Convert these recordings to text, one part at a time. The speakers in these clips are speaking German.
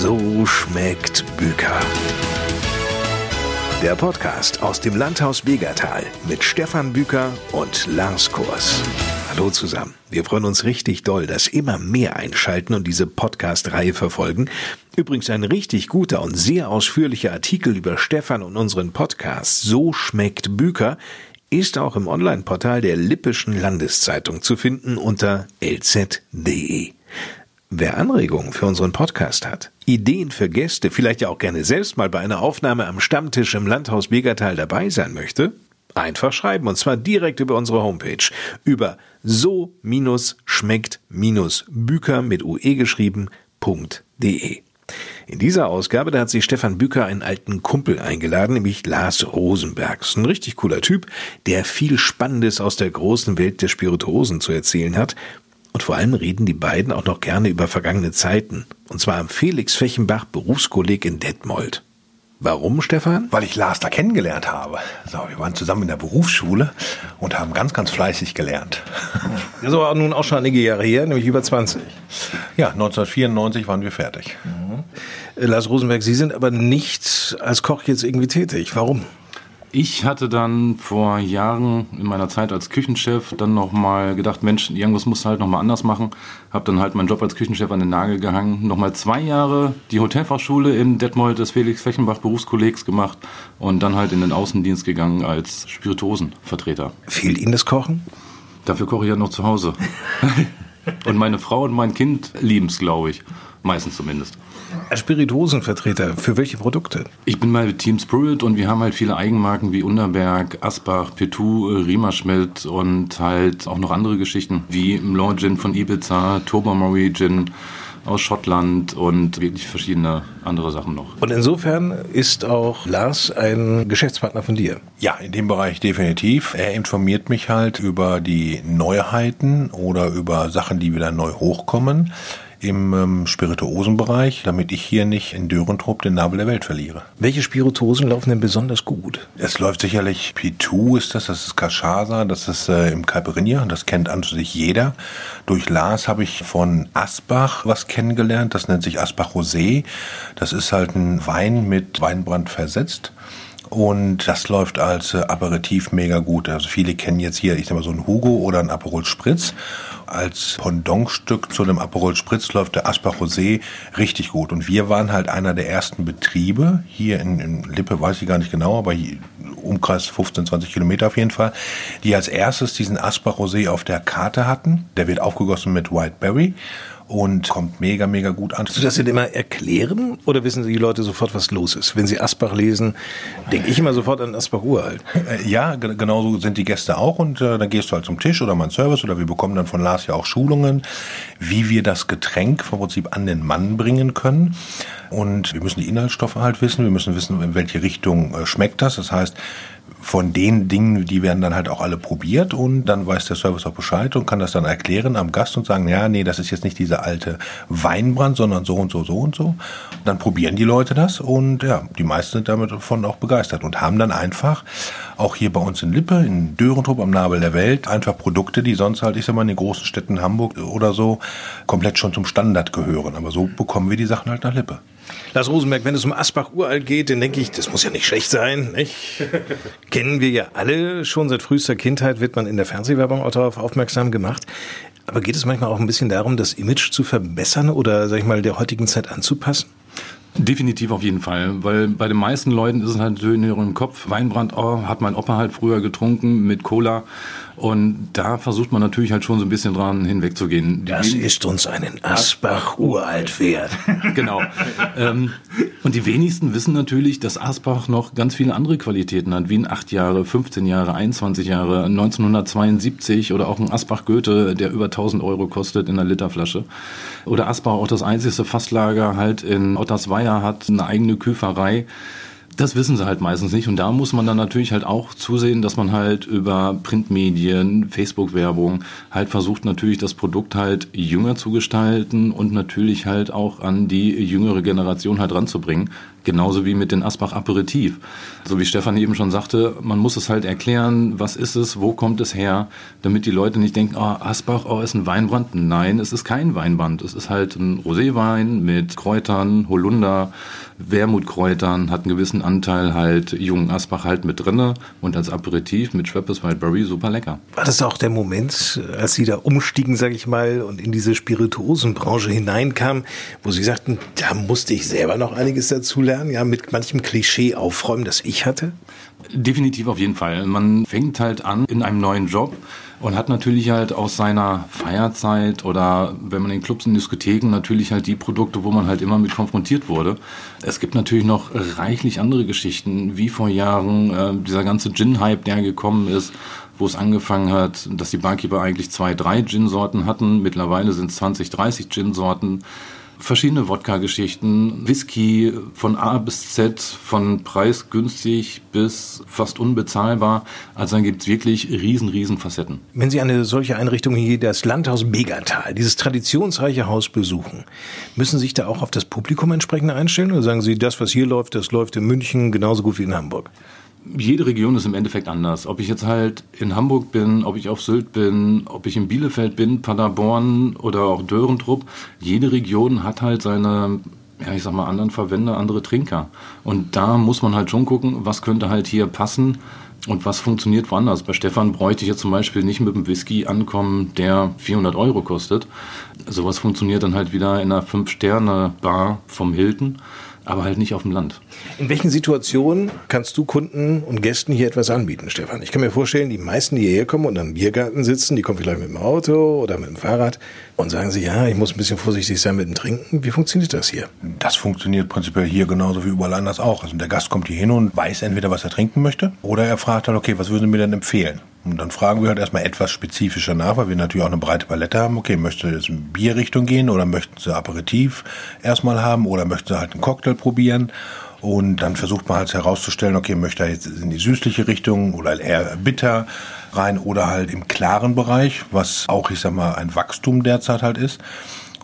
So schmeckt Büker. Der Podcast aus dem Landhaus Begertal mit Stefan Büker und Lars Kurs. Hallo zusammen. Wir freuen uns richtig doll, dass immer mehr einschalten und diese Podcast-Reihe verfolgen. Übrigens ein richtig guter und sehr ausführlicher Artikel über Stefan und unseren Podcast So schmeckt Büker ist auch im Online-Portal der Lippischen Landeszeitung zu finden unter lz.de. Wer Anregungen für unseren Podcast hat, Ideen für Gäste, vielleicht ja auch gerne selbst mal bei einer Aufnahme am Stammtisch im Landhaus Begertal dabei sein möchte, einfach schreiben und zwar direkt über unsere Homepage über so-schmeckt-büker mit ue geschrieben.de. In dieser Ausgabe, da hat sich Stefan Bücker einen alten Kumpel eingeladen, nämlich Lars Rosenberg. Ein richtig cooler Typ, der viel Spannendes aus der großen Welt der Spirituosen zu erzählen hat und vor allem reden die beiden auch noch gerne über vergangene Zeiten. Und zwar am Felix Fechenbach Berufskolleg in Detmold. Warum, Stefan? Weil ich Lars da kennengelernt habe. So, wir waren zusammen in der Berufsschule und haben ganz, ganz fleißig gelernt. Das aber nun auch schon einige Jahre her, nämlich über 20. Ja, 1994 waren wir fertig. Mhm. Lars Rosenberg, Sie sind aber nicht als Koch jetzt irgendwie tätig. Warum? Ich hatte dann vor Jahren in meiner Zeit als Küchenchef dann nochmal gedacht, Mensch, irgendwas musst du halt nochmal anders machen. Hab dann halt meinen Job als Küchenchef an den Nagel gehangen. Nochmal zwei Jahre die Hotelfachschule in Detmold des Felix Fechenbach Berufskollegs gemacht und dann halt in den Außendienst gegangen als Spirituosenvertreter. Fehlt Ihnen das Kochen? Dafür koche ich ja noch zu Hause. und meine Frau und mein Kind lieben es, glaube ich. Meistens zumindest. Als Spirituosenvertreter, für welche Produkte? Ich bin bei Team Spirit und wir haben halt viele Eigenmarken wie Unterberg, Asbach, Petou, Riemerschmidt und halt auch noch andere Geschichten wie Law Gin von Ibiza, Tobermory Gin aus Schottland und wirklich verschiedene andere Sachen noch. Und insofern ist auch Lars ein Geschäftspartner von dir? Ja, in dem Bereich definitiv. Er informiert mich halt über die Neuheiten oder über Sachen, die wieder neu hochkommen im ähm, Spirituosenbereich, damit ich hier nicht in Dörentrupp den Nabel der Welt verliere. Welche Spirituosen laufen denn besonders gut? Es läuft sicherlich Pitou ist das, das ist Cachaza, das ist äh, im Caipirinha, das kennt an sich jeder. Durch Lars habe ich von Asbach was kennengelernt, das nennt sich Asbach Rosé. Das ist halt ein Wein mit Weinbrand versetzt. Und das läuft als äh, Aperitif mega gut. Also viele kennen jetzt hier, ich sag mal, so ein Hugo oder ein Aperol Spritz. Als Pendantstück zu einem Aperol Spritz läuft der Asper Rosé richtig gut. Und wir waren halt einer der ersten Betriebe, hier in, in Lippe weiß ich gar nicht genau, aber hier, Umkreis 15, 20 Kilometer auf jeden Fall, die als erstes diesen Asper Rosé auf der Karte hatten. Der wird aufgegossen mit White Berry und kommt mega, mega gut an. Kannst du das denn immer erklären oder wissen die Leute sofort, was los ist? Wenn sie Asbach lesen, denke ich immer sofort an Asbach Uralt. Äh, ja, genauso sind die Gäste auch und äh, dann gehst du halt zum Tisch oder mein Service oder wir bekommen dann von Lars ja auch Schulungen, wie wir das Getränk vom Prinzip an den Mann bringen können. Und wir müssen die Inhaltsstoffe halt wissen, wir müssen wissen, in welche Richtung äh, schmeckt das. Das heißt, von den Dingen, die werden dann halt auch alle probiert und dann weiß der Service auch Bescheid und kann das dann erklären am Gast und sagen, ja, nee, das ist jetzt nicht dieser alte Weinbrand, sondern so und so, so und so. Und dann probieren die Leute das und ja, die meisten sind damit davon auch begeistert und haben dann einfach auch hier bei uns in Lippe, in Dörentrup am Nabel der Welt, einfach Produkte, die sonst halt, ich sag mal, in den großen Städten Hamburg oder so komplett schon zum Standard gehören. Aber so bekommen wir die Sachen halt nach Lippe. Lars Rosenberg, wenn es um Asbach uralt geht, dann denke ich, das muss ja nicht schlecht sein. Nicht? Kennen wir ja alle. Schon seit frühester Kindheit wird man in der Fernsehwerbung auch darauf aufmerksam gemacht. Aber geht es manchmal auch ein bisschen darum, das Image zu verbessern oder, sag ich mal, der heutigen Zeit anzupassen? Definitiv auf jeden Fall, weil bei den meisten Leuten ist es halt so in ihrem Kopf, Weinbrand oh, hat mein Opa halt früher getrunken mit Cola und da versucht man natürlich halt schon so ein bisschen dran hinwegzugehen. Das ist uns einen Asbach uralt wert. genau. ähm, und die wenigsten wissen natürlich, dass Asbach noch ganz viele andere Qualitäten hat, wie ein 8 Jahre, 15 Jahre, 21 Jahre, 1972 oder auch ein Asbach Goethe, der über 1000 Euro kostet in einer Literflasche. Oder Asbach auch das einzigste Fasslager halt in Ottersweier hat, eine eigene Küferei Das wissen sie halt meistens nicht. Und da muss man dann natürlich halt auch zusehen, dass man halt über Printmedien, Facebook-Werbung halt versucht natürlich das Produkt halt jünger zu gestalten und natürlich halt auch an die jüngere Generation halt ranzubringen. Genauso wie mit den Asbach Aperitif. So wie Stefan eben schon sagte, man muss es halt erklären, was ist es, wo kommt es her, damit die Leute nicht denken, oh, Asbach, oh, ist ein Weinbrand. Nein, es ist kein Weinbrand. Es ist halt ein Roséwein mit Kräutern, Holunder, Wermutkräutern, hat einen gewissen Anteil halt jungen Asbach halt mit drinne und als Aperitif mit Schweppes Wildberry super lecker. War das auch der Moment, als Sie da umstiegen, sage ich mal, und in diese Spirituosenbranche hineinkamen, wo Sie sagten, da musste ich selber noch einiges dazu lernen, ja, mit manchem Klischee aufräumen, das ich hatte? Definitiv auf jeden Fall. Man fängt halt an in einem neuen Job und hat natürlich halt aus seiner Feierzeit oder wenn man in Clubs und Diskotheken natürlich halt die Produkte, wo man halt immer mit konfrontiert wurde. Es gibt natürlich noch reichlich andere Geschichten, wie vor Jahren äh, dieser ganze Gin-Hype, der gekommen ist, wo es angefangen hat, dass die Barkeeper eigentlich zwei, drei Gin-Sorten hatten. Mittlerweile sind es 20, 30 Gin-Sorten verschiedene Wodka-Geschichten, Whisky von A bis Z, von preisgünstig bis fast unbezahlbar. Also dann gibt's wirklich riesen, riesen Facetten. Wenn Sie eine solche Einrichtung hier, das Landhaus Megatal, dieses traditionsreiche Haus besuchen, müssen Sie sich da auch auf das Publikum entsprechend einstellen oder sagen Sie, das, was hier läuft, das läuft in München genauso gut wie in Hamburg? Jede Region ist im Endeffekt anders. Ob ich jetzt halt in Hamburg bin, ob ich auf Sylt bin, ob ich in Bielefeld bin, Paderborn oder auch Dörentrupp, jede Region hat halt seine, ja, ich sag mal, anderen Verwender, andere Trinker. Und da muss man halt schon gucken, was könnte halt hier passen und was funktioniert woanders. Bei Stefan bräuchte ich jetzt zum Beispiel nicht mit einem Whisky ankommen, der 400 Euro kostet. Sowas funktioniert dann halt wieder in einer Fünf-Sterne-Bar vom Hilton aber halt nicht auf dem Land. In welchen Situationen kannst du Kunden und Gästen hier etwas anbieten, Stefan? Ich kann mir vorstellen, die meisten, die hierher kommen und am Biergarten sitzen, die kommen vielleicht mit dem Auto oder mit dem Fahrrad und sagen sich, ja, ich muss ein bisschen vorsichtig sein mit dem Trinken. Wie funktioniert das hier? Das funktioniert prinzipiell hier genauso wie überall anders auch. Also der Gast kommt hier hin und weiß entweder, was er trinken möchte, oder er fragt dann, okay, was würden Sie mir denn empfehlen? Und dann fragen wir halt erstmal etwas spezifischer nach, weil wir natürlich auch eine breite Palette haben. Okay, möchte jetzt in Bierrichtung gehen oder möchten Sie Aperitif erstmal haben oder möchten Sie halt einen Cocktail probieren? Und dann versucht man halt herauszustellen, okay, möchte er jetzt in die süßliche Richtung oder eher bitter rein oder halt im klaren Bereich, was auch, ich sag mal, ein Wachstum derzeit halt ist.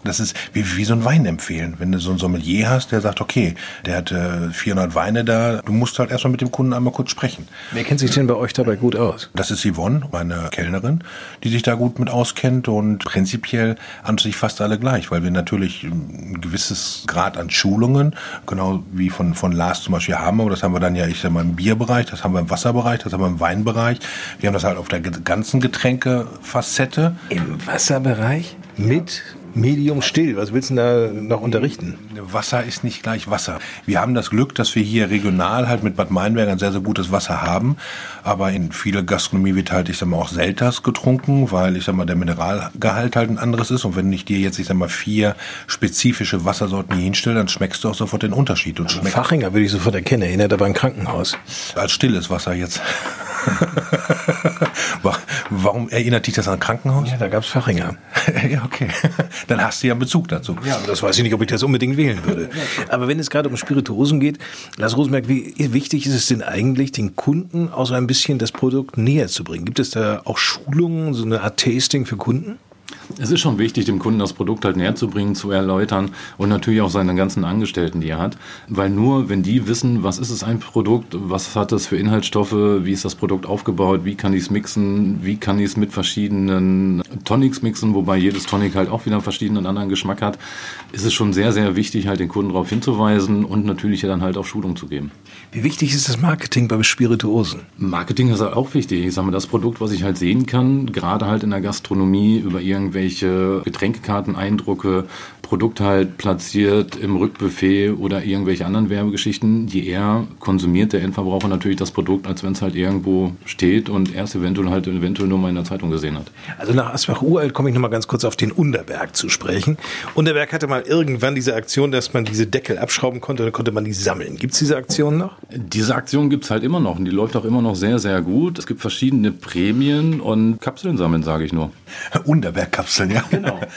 Das ist wie, wie so ein Wein empfehlen. Wenn du so ein Sommelier hast, der sagt, okay, der hat äh, 400 Weine da, du musst halt erstmal mit dem Kunden einmal kurz sprechen. Wer kennt sich denn bei euch dabei gut aus? Das ist Yvonne, meine Kellnerin, die sich da gut mit auskennt und prinzipiell an sich fast alle gleich, weil wir natürlich ein gewisses Grad an Schulungen, genau wie von, von Lars zum Beispiel haben, aber das haben wir dann ja, ich sag mal, im Bierbereich, das haben wir im Wasserbereich, das haben wir im Weinbereich. Wir haben das halt auf der ganzen Getränkefacette. Im Wasserbereich? Mit Medium still. Was willst du da noch unterrichten? Wasser ist nicht gleich Wasser. Wir haben das Glück, dass wir hier regional halt mit Bad Meinberg ein sehr, sehr gutes Wasser haben. Aber in vieler Gastronomie wird halt, ich sag mal, auch Selters getrunken, weil, ich sag mal, der Mineralgehalt halt ein anderes ist. Und wenn ich dir jetzt, ich sag mal, vier spezifische Wassersorten hier hinstelle, dann schmeckst du auch sofort den Unterschied. Und schmeckt Fachinger würde ich sofort erkennen. Erinnert aber ein Krankenhaus. Als stilles Wasser jetzt. Warum erinnert dich das an ein Krankenhaus? Ja, da gab's Fachinger. ja, okay. Dann hast du ja einen Bezug dazu. Ja, das weiß ich nicht, ob ich das unbedingt wählen würde. Aber wenn es gerade um Spirituosen geht, Lars Rosenberg, wie wichtig ist es denn eigentlich, den Kunden auch so ein bisschen das Produkt näher zu bringen? Gibt es da auch Schulungen, so eine Art Tasting für Kunden? Es ist schon wichtig, dem Kunden das Produkt halt näher zu bringen, zu erläutern und natürlich auch seine ganzen Angestellten, die er hat. Weil nur, wenn die wissen, was ist es ein Produkt, was hat es für Inhaltsstoffe, wie ist das Produkt aufgebaut, wie kann ich es mixen, wie kann ich es mit verschiedenen Tonics mixen, wobei jedes Tonic halt auch wieder einen verschiedenen anderen Geschmack hat, ist es schon sehr, sehr wichtig, halt den Kunden darauf hinzuweisen und natürlich dann halt auch Schulung zu geben. Wie wichtig ist das Marketing bei Spirituosen? Marketing ist halt auch wichtig. Ich sage mal, das Produkt, was ich halt sehen kann, gerade halt in der Gastronomie über irgendwelche Getränkekarten, Eindrucke, Produkt halt platziert im Rückbuffet oder irgendwelche anderen Werbegeschichten, je eher konsumiert der Endverbraucher natürlich das Produkt, als wenn es halt irgendwo steht und erst eventuell halt eventuell nur mal in der Zeitung gesehen hat. Also nach Asbach Uralt komme ich nochmal ganz kurz auf den Unterberg zu sprechen. Unterberg hatte mal irgendwann diese Aktion, dass man diese Deckel abschrauben konnte, dann konnte man die sammeln. Gibt es diese Aktion noch? Diese Aktion gibt es halt immer noch und die läuft auch immer noch sehr, sehr gut. Es gibt verschiedene Prämien und Kapseln sammeln, sage ich nur. Unterberg-Kapseln, ja. Genau.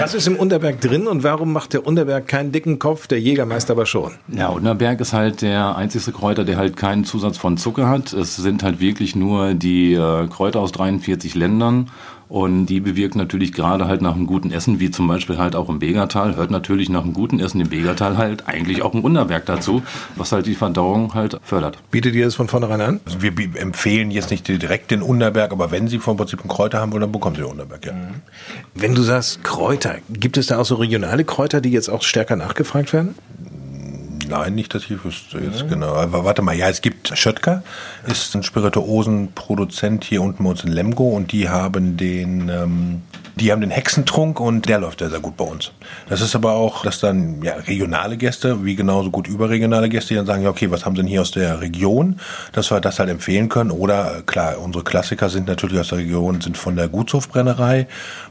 Was ist im Unterberg drin und warum macht der Unterberg keinen dicken Kopf, der Jägermeister aber schon? Ja, Unterberg ist halt der einzige Kräuter, der halt keinen Zusatz von Zucker hat. Es sind halt wirklich nur die äh, Kräuter aus 43 Ländern und die bewirkt natürlich gerade halt nach einem guten Essen, wie zum Beispiel halt auch im Begertal, hört natürlich nach einem guten Essen im Begertal halt eigentlich auch ein Wunderwerk dazu, was halt die Verdauung halt fördert. Bietet ihr das von vornherein an? Also wir empfehlen jetzt nicht direkt den Unterberg, aber wenn Sie vom Prinzip einen Kräuter haben wollen, dann bekommen Sie den Unterberg, ja. Mhm. Wenn du sagst Kräuter, gibt es da auch so regionale Kräuter, die jetzt auch stärker nachgefragt werden? Nein, nicht, dass ich wüsste jetzt ja. genau. Aber warte mal, ja, es gibt Schöttger, ist ein Spirituosenproduzent hier unten bei uns in Lemgo und die haben den ähm, die haben den Hexentrunk und der läuft sehr, sehr gut bei uns. Das ist aber auch, dass dann ja, regionale Gäste, wie genauso gut überregionale Gäste, die dann sagen, ja, okay, was haben sie denn hier aus der Region, dass wir das halt empfehlen können. Oder klar, unsere Klassiker sind natürlich aus der Region, sind von der Gutshofbrennerei,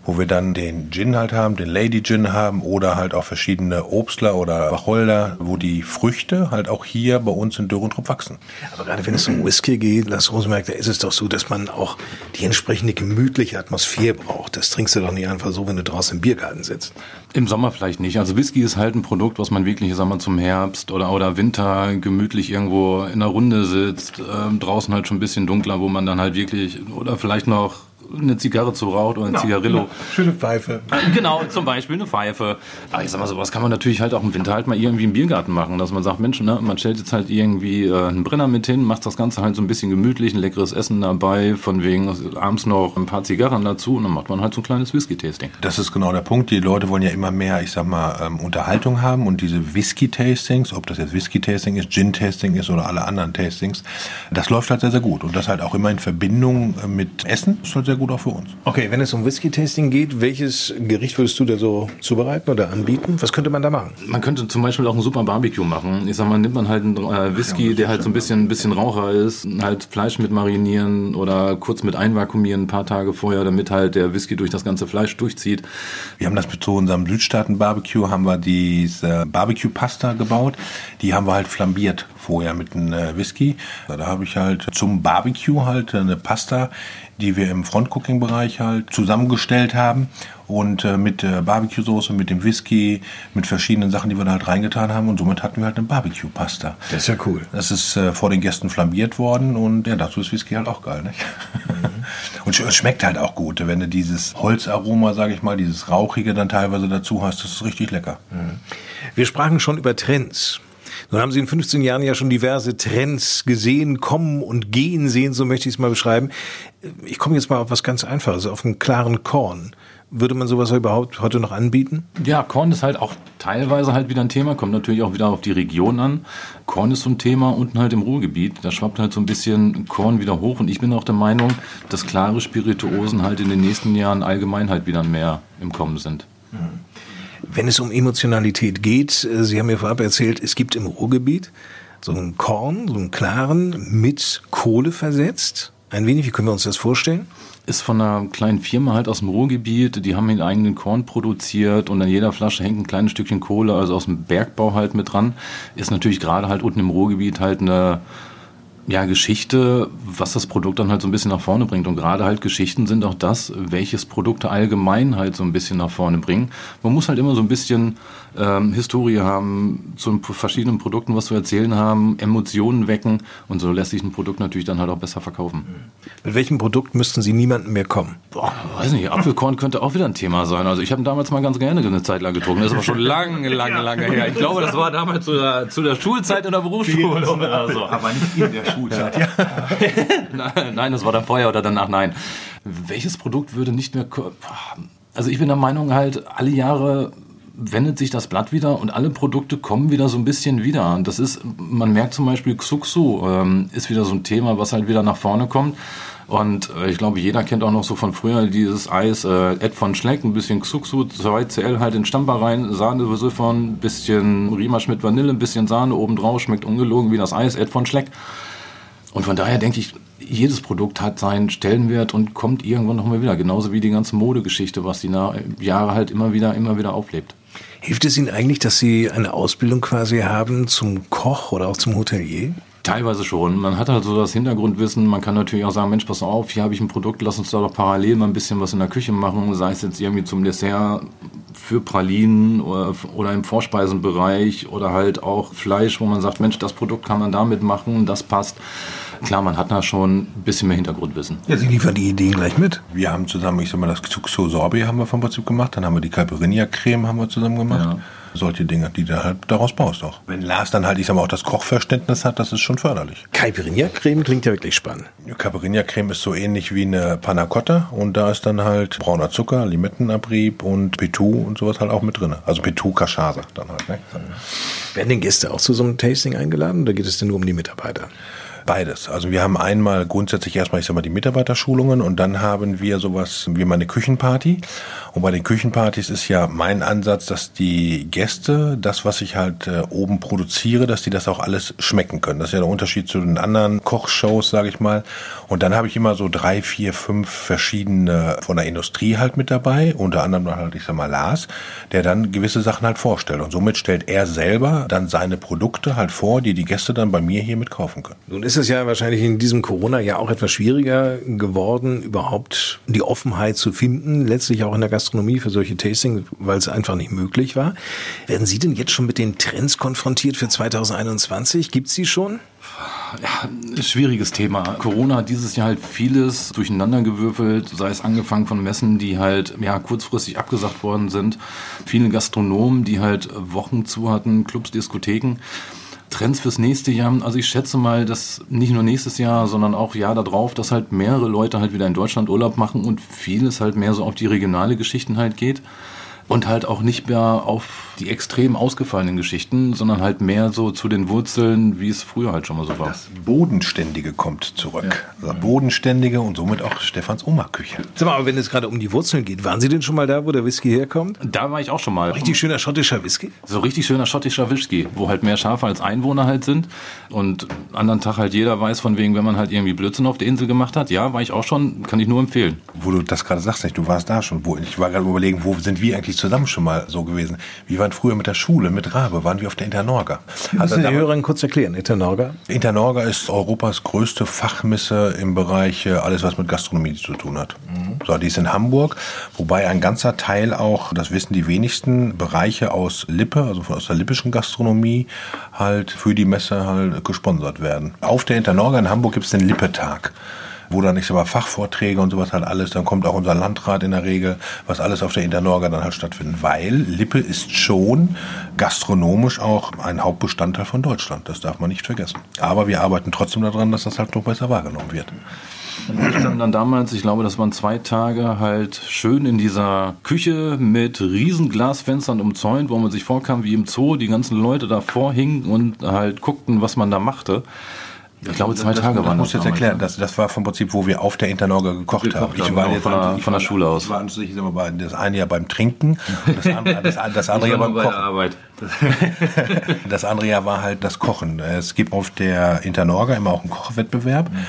wo wir dann den Gin halt haben, den Lady Gin haben oder halt auch verschiedene Obstler oder Wacholder, wo die Früchte halt auch hier bei uns in Dürrentrupp wachsen. Aber gerade wenn es um Whisky geht, Lars Rosenberg, da ist es doch so, dass man auch die entsprechende gemütliche Atmosphäre braucht. Das trinkst du doch nicht einfach so, wenn du draußen im Biergarten sitzt. Im Sommer vielleicht nicht. Also Whisky ist halt ein Produkt, was man wirklich, sagen wir, zum Herbst oder, oder Winter gemütlich irgendwo in einer Runde sitzt, äh, draußen halt schon ein bisschen dunkler, wo man dann halt wirklich, oder vielleicht noch eine Zigarre zu raucht oder ein genau, Zigarillo. Genau. Schöne Pfeife. Genau, zum Beispiel eine Pfeife. Aber ich sag mal, sowas kann man natürlich halt auch im Winter halt mal irgendwie im Biergarten machen, dass man sagt, Mensch, ne, man stellt jetzt halt irgendwie äh, einen Brenner mit hin, macht das Ganze halt so ein bisschen gemütlich, ein leckeres Essen dabei, von wegen abends noch ein paar Zigarren dazu und dann macht man halt so ein kleines Whisky-Tasting. Das ist genau der Punkt. Die Leute wollen ja immer mehr, ich sag mal, ähm, Unterhaltung haben und diese Whisky-Tastings, ob das jetzt Whisky-Tasting ist, Gin-Tasting ist oder alle anderen Tastings, das läuft halt sehr, sehr gut. Und das halt auch immer in Verbindung äh, mit Essen, ist halt sehr gut auch für uns. Okay, wenn es um Whisky-Tasting geht, welches Gericht würdest du da so zubereiten oder anbieten? Was könnte man da machen? Man könnte zum Beispiel auch ein super Barbecue machen. Ich sag mal, nimmt man halt einen äh, Whisky, der halt so ein bisschen, ein bisschen Raucher ist, halt Fleisch mit marinieren oder kurz mit einvakuumieren ein paar Tage vorher, damit halt der Whisky durch das ganze Fleisch durchzieht. Wir haben das zu unserem Südstaaten-Barbecue, haben wir diese Barbecue-Pasta gebaut. Die haben wir halt flambiert vorher mit einem äh, Whisky. Da habe ich halt zum Barbecue halt eine Pasta die wir im Frontcooking-Bereich halt zusammengestellt haben und äh, mit äh, Barbecue-Soße, mit dem Whisky, mit verschiedenen Sachen, die wir da halt reingetan haben und somit hatten wir halt eine Barbecue-Pasta. Das ist ja cool. Das ist äh, vor den Gästen flambiert worden und ja, dazu ist Whisky halt auch geil, nicht? Mhm. und es schmeckt halt auch gut, wenn du dieses Holzaroma, sage ich mal, dieses Rauchige dann teilweise dazu hast, das ist richtig lecker. Mhm. Wir sprachen schon über Trends. Nun haben Sie in 15 Jahren ja schon diverse Trends gesehen, kommen und gehen sehen, so möchte ich es mal beschreiben. Ich komme jetzt mal auf was ganz Einfaches, auf einen klaren Korn. Würde man sowas überhaupt heute noch anbieten? Ja, Korn ist halt auch teilweise halt wieder ein Thema, kommt natürlich auch wieder auf die Region an. Korn ist so ein Thema unten halt im Ruhrgebiet. Da schwappt halt so ein bisschen Korn wieder hoch und ich bin auch der Meinung, dass klare Spirituosen halt in den nächsten Jahren allgemein halt wieder mehr im Kommen sind. Mhm. Wenn es um Emotionalität geht, äh, Sie haben mir vorab erzählt, es gibt im Ruhrgebiet so einen Korn, so einen klaren, mit Kohle versetzt. Ein wenig, wie können wir uns das vorstellen? Ist von einer kleinen Firma halt aus dem Ruhrgebiet, die haben ihren eigenen Korn produziert und an jeder Flasche hängt ein kleines Stückchen Kohle, also aus dem Bergbau halt mit dran. Ist natürlich gerade halt unten im Ruhrgebiet halt eine ja, Geschichte, was das Produkt dann halt so ein bisschen nach vorne bringt. Und gerade halt Geschichten sind auch das, welches Produkte allgemein halt so ein bisschen nach vorne bringen. Man muss halt immer so ein bisschen ähm, Historie haben, zu verschiedenen Produkten was zu erzählen haben, Emotionen wecken und so lässt sich ein Produkt natürlich dann halt auch besser verkaufen. Mit welchem Produkt müssten Sie niemanden mehr kommen? Boah, weiß nicht, Apfelkorn könnte auch wieder ein Thema sein. Also ich habe damals mal ganz gerne eine Zeit lang getrunken. Das ist aber schon lange, lange, lange her. Ich glaube, das war damals zu der, zu der Schulzeit in der Berufsschule oder so. Aber nicht in der Schulzeit, ja. nein, nein, das war dann vorher oder danach, nein. Welches Produkt würde nicht mehr... Also ich bin der Meinung halt, alle Jahre wendet sich das Blatt wieder und alle Produkte kommen wieder so ein bisschen wieder. Das ist, man merkt zum Beispiel Xuxu ähm, ist wieder so ein Thema, was halt wieder nach vorne kommt. Und äh, ich glaube, jeder kennt auch noch so von früher dieses Eis äh, Ed von Schleck, ein bisschen Xuxu, 2CL halt in Stamper rein, Sahne von, bisschen Rimasch mit Vanille, ein bisschen Sahne obendrauf, schmeckt ungelogen wie das Eis Ed von Schleck. Und von daher denke ich, jedes Produkt hat seinen Stellenwert und kommt irgendwann nochmal wieder. Genauso wie die ganze Modegeschichte, was die Jahre halt immer wieder, immer wieder auflebt. Hilft es Ihnen eigentlich, dass Sie eine Ausbildung quasi haben zum Koch oder auch zum Hotelier? Teilweise schon. Man hat halt so das Hintergrundwissen. Man kann natürlich auch sagen, Mensch, pass auf, hier habe ich ein Produkt, lass uns da doch parallel mal ein bisschen was in der Küche machen, sei es jetzt irgendwie zum Dessert für Pralinen oder, im Vorspeisenbereich oder halt auch Fleisch, wo man sagt, Mensch, das Produkt kann man damit machen, das passt. Klar, man hat da schon ein bisschen mehr Hintergrundwissen. Ja, Sie liefern die Ideen gleich mit. Wir haben zusammen, ich sag mal, das Xuxo Sorbet haben wir vom Prinzip gemacht, dann haben wir die Caipirinha-Creme haben wir zusammen gemacht. Ja. Solche Dinge, die du halt daraus baust auch. Wenn Lars dann halt, ich sag mal, auch das Kochverständnis hat, das ist schon förderlich. Caipirinha-Creme klingt ja wirklich spannend. Caipirinha-Creme ist so ähnlich wie eine Panna Cotta und da ist dann halt brauner Zucker, Limettenabrieb und Petou und sowas halt auch mit drin. Also Petou Cachaza dann halt. Ne? Werden denn Gäste auch zu so einem Tasting eingeladen oder geht es denn nur um die Mitarbeiter? Beides. Also wir haben einmal grundsätzlich erstmal, ich sag mal, die Mitarbeiterschulungen und dann haben wir sowas wie meine Küchenparty. Und bei den Küchenpartys ist ja mein Ansatz, dass die Gäste das, was ich halt äh, oben produziere, dass die das auch alles schmecken können. Das ist ja der Unterschied zu den anderen Kochshows, sage ich mal. Und dann habe ich immer so drei, vier, fünf verschiedene von der Industrie halt mit dabei, unter anderem halt, ich sag mal, Lars, der dann gewisse Sachen halt vorstellt. Und somit stellt er selber dann seine Produkte halt vor, die die Gäste dann bei mir hier mit kaufen können. Nun ist es ja wahrscheinlich in diesem Corona-Jahr auch etwas schwieriger geworden, überhaupt die Offenheit zu finden, letztlich auch in der Gastronomie für solche Tastings, weil es einfach nicht möglich war. Werden Sie denn jetzt schon mit den Trends konfrontiert für 2021? Gibt es die schon? Ja, schwieriges Thema. Corona hat dieses Jahr halt vieles durcheinandergewürfelt, sei es angefangen von Messen, die halt ja kurzfristig abgesagt worden sind, viele Gastronomen, die halt Wochen zu hatten, Clubs, Diskotheken. Trends fürs nächste Jahr. Also ich schätze mal, dass nicht nur nächstes Jahr, sondern auch Jahr darauf, dass halt mehrere Leute halt wieder in Deutschland Urlaub machen und vieles halt mehr so auf die regionale Geschichten halt geht und halt auch nicht mehr auf die extrem ausgefallenen Geschichten, sondern halt mehr so zu den Wurzeln, wie es früher halt schon mal so war. Das Bodenständige kommt zurück. Ja. Also Bodenständige und somit auch Stefans Oma-Küche. Sag mal, aber wenn es gerade um die Wurzeln geht, waren Sie denn schon mal da, wo der Whisky herkommt? Da war ich auch schon mal. Richtig schöner schottischer Whisky? So richtig schöner schottischer Whisky, wo halt mehr Schafe als Einwohner halt sind und anderen Tag halt jeder weiß von wegen, wenn man halt irgendwie Blödsinn auf der Insel gemacht hat. Ja, war ich auch schon, kann ich nur empfehlen. Wo du das gerade sagst, du warst da schon. Wo, ich war gerade überlegen, wo sind wir eigentlich zusammen schon mal so gewesen? Wie waren früher mit der Schule, mit Rabe, waren wir auf der Internorga. Also Sie die Hörerinnen kurz erklären, Internorga? Internorga ist Europas größte Fachmesse im Bereich äh, alles, was mit Gastronomie zu tun hat. Mhm. So, die ist in Hamburg, wobei ein ganzer Teil auch, das wissen die wenigsten, Bereiche aus Lippe, also aus der lippischen Gastronomie, halt für die Messe halt gesponsert werden. Auf der Internorga in Hamburg gibt es den Lippe-Tag wo dann, ich sag Fachvorträge und sowas halt alles, dann kommt auch unser Landrat in der Regel, was alles auf der Internorga dann halt stattfindet. Weil Lippe ist schon gastronomisch auch ein Hauptbestandteil von Deutschland. Das darf man nicht vergessen. Aber wir arbeiten trotzdem daran, dass das halt noch besser wahrgenommen wird. Wir standen dann damals, ich glaube, das waren zwei Tage, halt schön in dieser Küche mit riesen Glasfenstern umzäunt, wo man sich vorkam wie im Zoo, die ganzen Leute davor hingen und halt guckten, was man da machte. Ich glaube, zwei das, Tage das, waren das. Ich muss jetzt erklären, das, das war vom Prinzip, wo wir auf der Internorga gekocht, gekocht haben. Ich war jetzt von, der, von der Schule aus. Ich war ich sag mal, das eine Jahr beim Trinken, das andere, das, das andere Jahr beim Kochen. Arbeit. das andere Jahr war halt das Kochen. Es gibt auf der Internorga immer auch einen Kochwettbewerb. Mhm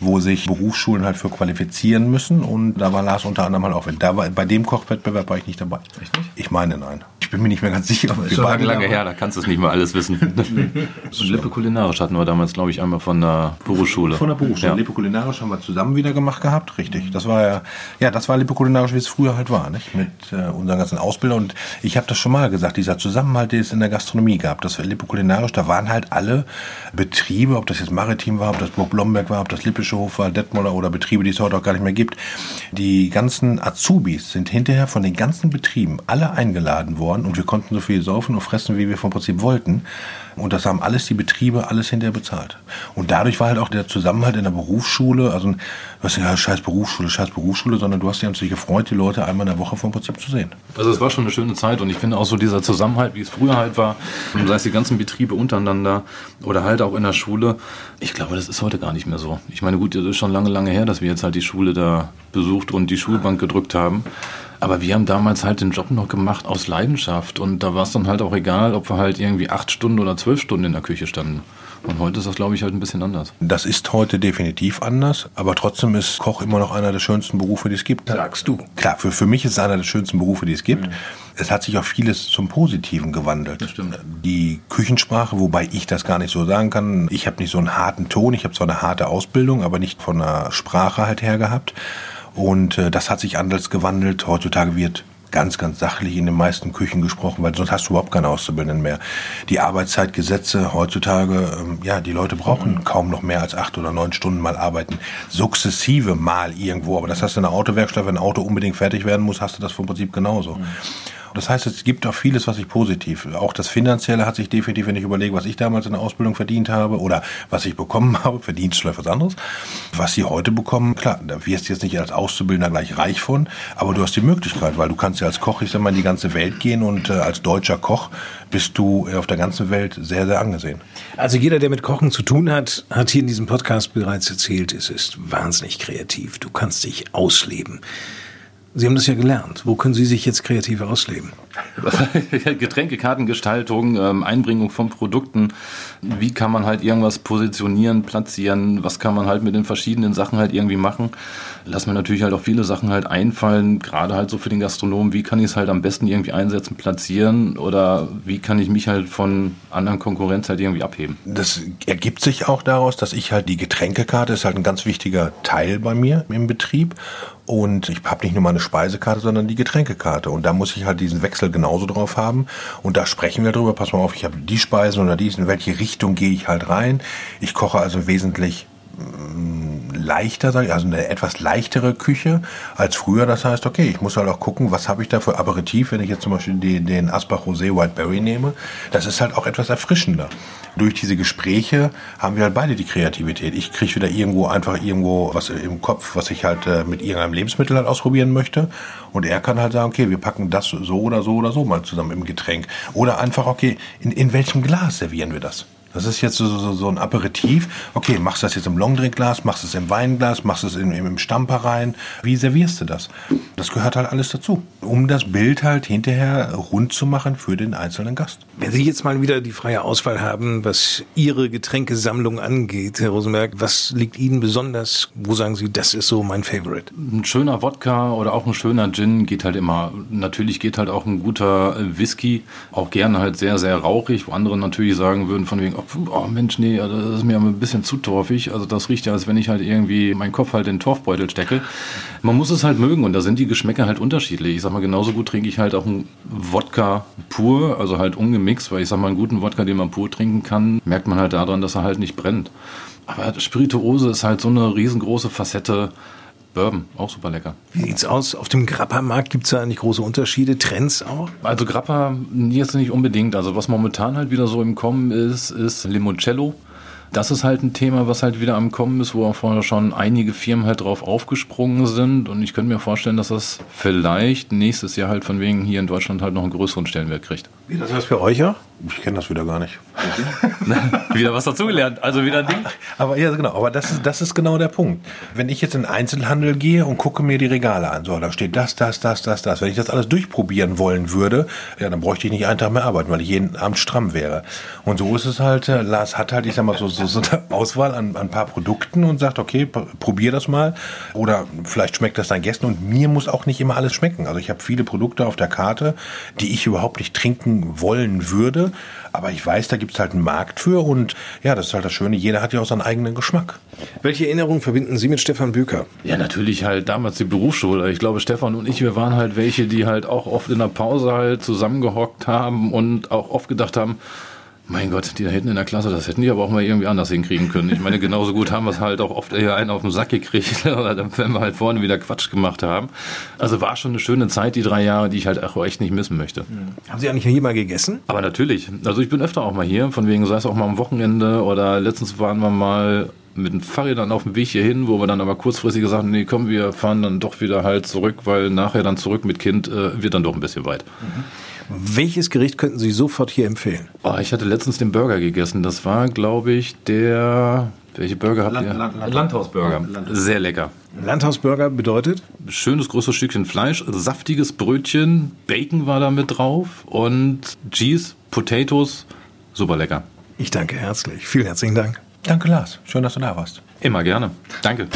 wo sich Berufsschulen halt für qualifizieren müssen. Und da war Lars unter anderem halt auch. Da war, bei dem Kochwettbewerb war ich nicht dabei. Echt nicht? Ich meine, nein. Ich bin mir nicht mehr ganz sicher. Das ist schon lange, lange her, da kannst du es nicht mehr alles wissen. Lippe kulinarisch hatten wir damals, glaube ich, einmal von der Berufsschule. Von der Berufsschule. Ja. Lippe kulinarisch haben wir zusammen wieder gemacht gehabt, richtig. Das war ja, ja, das war Lippe kulinarisch, wie es früher halt war, nicht? Mit äh, unseren ganzen Ausbildern. Und ich habe das schon mal gesagt, dieser Zusammenhalt, den es in der Gastronomie gab, das war Lippe kulinarisch, da waren halt alle Betriebe, ob das jetzt Maritim war, ob das Burg Blomberg war, ob das Lippische Hof war, Detmoller oder Betriebe, die es heute auch gar nicht mehr gibt. Die ganzen Azubis sind hinterher von den ganzen Betrieben alle eingeladen worden und wir konnten so viel saufen und fressen, wie wir vom Prinzip wollten. Und das haben alles die Betriebe alles hinterher bezahlt. Und dadurch war halt auch der Zusammenhalt in der Berufsschule, also was ja scheiß Berufsschule, scheiß Berufsschule, sondern du hast dich natürlich gefreut, die Leute einmal in der Woche vom Prinzip zu sehen. Also es war schon eine schöne Zeit und ich finde auch so dieser Zusammenhalt, wie es früher halt war, sei es die ganzen Betriebe untereinander oder halt auch in der Schule, ich glaube, das ist heute gar nicht mehr so. Ich meine, gut, das ist schon lange, lange her, dass wir jetzt halt die Schule da besucht und die Schulbank gedrückt haben. Aber wir haben damals halt den Job noch gemacht aus Leidenschaft und da war es dann halt auch egal, ob wir halt irgendwie acht Stunden oder zwölf Stunden in der Küche standen. Und heute ist das, glaube ich, halt ein bisschen anders. Das ist heute definitiv anders, aber trotzdem ist Koch immer noch einer der schönsten Berufe, die es gibt. Sagst du? Klar, für, für mich ist es einer der schönsten Berufe, die es gibt. Mhm. Es hat sich auch vieles zum Positiven gewandelt. Das stimmt. Die Küchensprache, wobei ich das gar nicht so sagen kann. Ich habe nicht so einen harten Ton. Ich habe zwar eine harte Ausbildung, aber nicht von der Sprache halt her gehabt. Und äh, das hat sich anders gewandelt. Heutzutage wird ganz, ganz sachlich in den meisten Küchen gesprochen, weil sonst hast du überhaupt keine Auszubildenden mehr. Die Arbeitszeitgesetze heutzutage, ähm, ja, die Leute brauchen mhm. kaum noch mehr als acht oder neun Stunden mal arbeiten. Sukzessive mal irgendwo, aber das hast du in der Autowerkstatt, wenn ein Auto unbedingt fertig werden muss, hast du das vom Prinzip genauso. Mhm. Das heißt, es gibt auch vieles, was ich positiv. Auch das Finanzielle hat sich definitiv, wenn ich überlege, was ich damals in der Ausbildung verdient habe oder was ich bekommen habe, verdient vielleicht was anderes. Was sie heute bekommen, klar, da wirst du jetzt nicht als Auszubildender gleich reich von, aber du hast die Möglichkeit, weil du kannst ja als Koch, ich sag mal, in die ganze Welt gehen und äh, als deutscher Koch bist du auf der ganzen Welt sehr, sehr angesehen. Also jeder, der mit Kochen zu tun hat, hat hier in diesem Podcast bereits erzählt, es ist wahnsinnig kreativ. Du kannst dich ausleben. Sie haben das ja gelernt. Wo können Sie sich jetzt kreativ ausleben? Getränkekartengestaltung, ähm, Einbringung von Produkten. Wie kann man halt irgendwas positionieren, platzieren? Was kann man halt mit den verschiedenen Sachen halt irgendwie machen? Lass mir natürlich halt auch viele Sachen halt einfallen, gerade halt so für den Gastronomen. Wie kann ich es halt am besten irgendwie einsetzen, platzieren? Oder wie kann ich mich halt von anderen Konkurrenz halt irgendwie abheben? Das ergibt sich auch daraus, dass ich halt die Getränkekarte ist halt ein ganz wichtiger Teil bei mir im Betrieb. Und ich habe nicht nur meine Speisekarte, sondern die Getränkekarte. Und da muss ich halt diesen Wechsel genauso drauf haben. Und da sprechen wir drüber. Pass mal auf, ich habe die Speisen oder dies. In welche Richtung gehe ich halt rein? Ich koche also wesentlich leichter, sage ich, also eine etwas leichtere Küche als früher. Das heißt, okay, ich muss halt auch gucken, was habe ich da für Aperitif, wenn ich jetzt zum Beispiel den, den Asbach Rosé Whiteberry nehme. Das ist halt auch etwas erfrischender durch diese Gespräche haben wir halt beide die Kreativität. Ich kriege wieder irgendwo einfach irgendwo was im Kopf, was ich halt äh, mit irgendeinem Lebensmittel halt ausprobieren möchte. Und er kann halt sagen, okay, wir packen das so oder so oder so mal zusammen im Getränk. Oder einfach, okay, in, in welchem Glas servieren wir das? Das ist jetzt so, so, so ein Aperitiv. Okay, machst du das jetzt im Longdrinkglas, machst du es im Weinglas, machst du es im, im Stamper rein. Wie servierst du das? Das gehört halt alles dazu, um das Bild halt hinterher rund zu machen für den einzelnen Gast. Wenn Sie jetzt mal wieder die freie Auswahl haben, was Ihre Getränkesammlung angeht, Herr Rosenberg, was liegt Ihnen besonders? Wo sagen Sie, das ist so mein Favorite? Ein schöner Wodka oder auch ein schöner Gin geht halt immer. Natürlich geht halt auch ein guter Whisky, auch gerne halt sehr, sehr rauchig, wo andere natürlich sagen würden von wegen, oh Mensch, nee, also das ist mir ein bisschen zu torfig. Also das riecht ja, als wenn ich halt irgendwie meinen Kopf halt in den Torfbeutel stecke. Man muss es halt mögen und da sind die Geschmäcker halt unterschiedlich. Ich sag mal, genauso gut trinke ich halt auch einen Wodka pur, also halt ungemixt, weil ich sag mal, einen guten Wodka, den man pur trinken kann, merkt man halt daran, dass er halt nicht brennt. Aber Spirituose ist halt so eine riesengroße Facette. Bourbon, auch super lecker. Wie sieht's aus? Auf dem Grappa-Markt gibt es da eigentlich große Unterschiede, Trends auch? Also Grappa jetzt nicht unbedingt. Also was momentan halt wieder so im Kommen ist, ist Limoncello. Das ist halt ein Thema, was halt wieder am Kommen ist, wo auch vorher schon einige Firmen halt drauf aufgesprungen sind. Und ich könnte mir vorstellen, dass das vielleicht nächstes Jahr halt von wegen hier in Deutschland halt noch einen größeren Stellenwert kriegt. Wie das heißt für euch ja? Ich kenne das wieder gar nicht. wieder was dazugelernt, also wieder ein Ding. Aber ja, genau, aber das ist, das ist genau der Punkt. Wenn ich jetzt in den Einzelhandel gehe und gucke mir die Regale an, so, da steht das, das, das, das, das. Wenn ich das alles durchprobieren wollen würde, ja, dann bräuchte ich nicht einen Tag mehr arbeiten, weil ich jeden Abend stramm wäre. Und so ist es halt, äh, Lars hat halt, ich sag mal, so, so, so eine Auswahl an, an ein paar Produkten und sagt, okay, probier das mal. Oder vielleicht schmeckt das deinen Gästen und mir muss auch nicht immer alles schmecken. Also ich habe viele Produkte auf der Karte, die ich überhaupt nicht trinken wollen würde, aber ich weiß, da gibt es halt einen Markt für und ja, das ist halt das Schöne, jeder hat ja auch seinen eigenen Geschmack. Welche Erinnerungen verbinden Sie mit Stefan Büker? Ja, natürlich halt damals die Berufsschule. Ich glaube, Stefan und ich, wir waren halt welche, die halt auch oft in der Pause halt zusammengehockt haben und auch oft gedacht haben, mein Gott, die da hinten in der Klasse, das hätten die aber auch mal irgendwie anders hinkriegen können. Ich meine, genauso gut haben wir es halt auch oft eher einen auf den Sack gekriegt, wenn wir halt vorne wieder Quatsch gemacht haben. Also war schon eine schöne Zeit, die drei Jahre, die ich halt auch echt nicht missen möchte. Hm. Haben Sie eigentlich hier mal gegessen? Aber natürlich. Also ich bin öfter auch mal hier, von wegen sei es auch mal am Wochenende oder letztens waren wir mal mit dem Fahrrädern auf dem Weg hierhin, wo wir dann aber kurzfristig gesagt haben, nee, komm, wir fahren dann doch wieder halt zurück, weil nachher dann zurück mit Kind äh, wird dann doch ein bisschen weit. Mhm. Welches Gericht könnten Sie sofort hier empfehlen? Oh, ich hatte letztens den Burger gegessen. Das war, glaube ich, der. Welche Burger habt Land, ihr? Land, Land, Landhausburger. Landhaus. Sehr lecker. Landhausburger bedeutet? Schönes großes Stückchen Fleisch, saftiges Brötchen, Bacon war da mit drauf und Cheese, Potatoes. Super lecker. Ich danke herzlich. Vielen herzlichen Dank. Danke, Lars. Schön, dass du da warst. Immer gerne. Danke.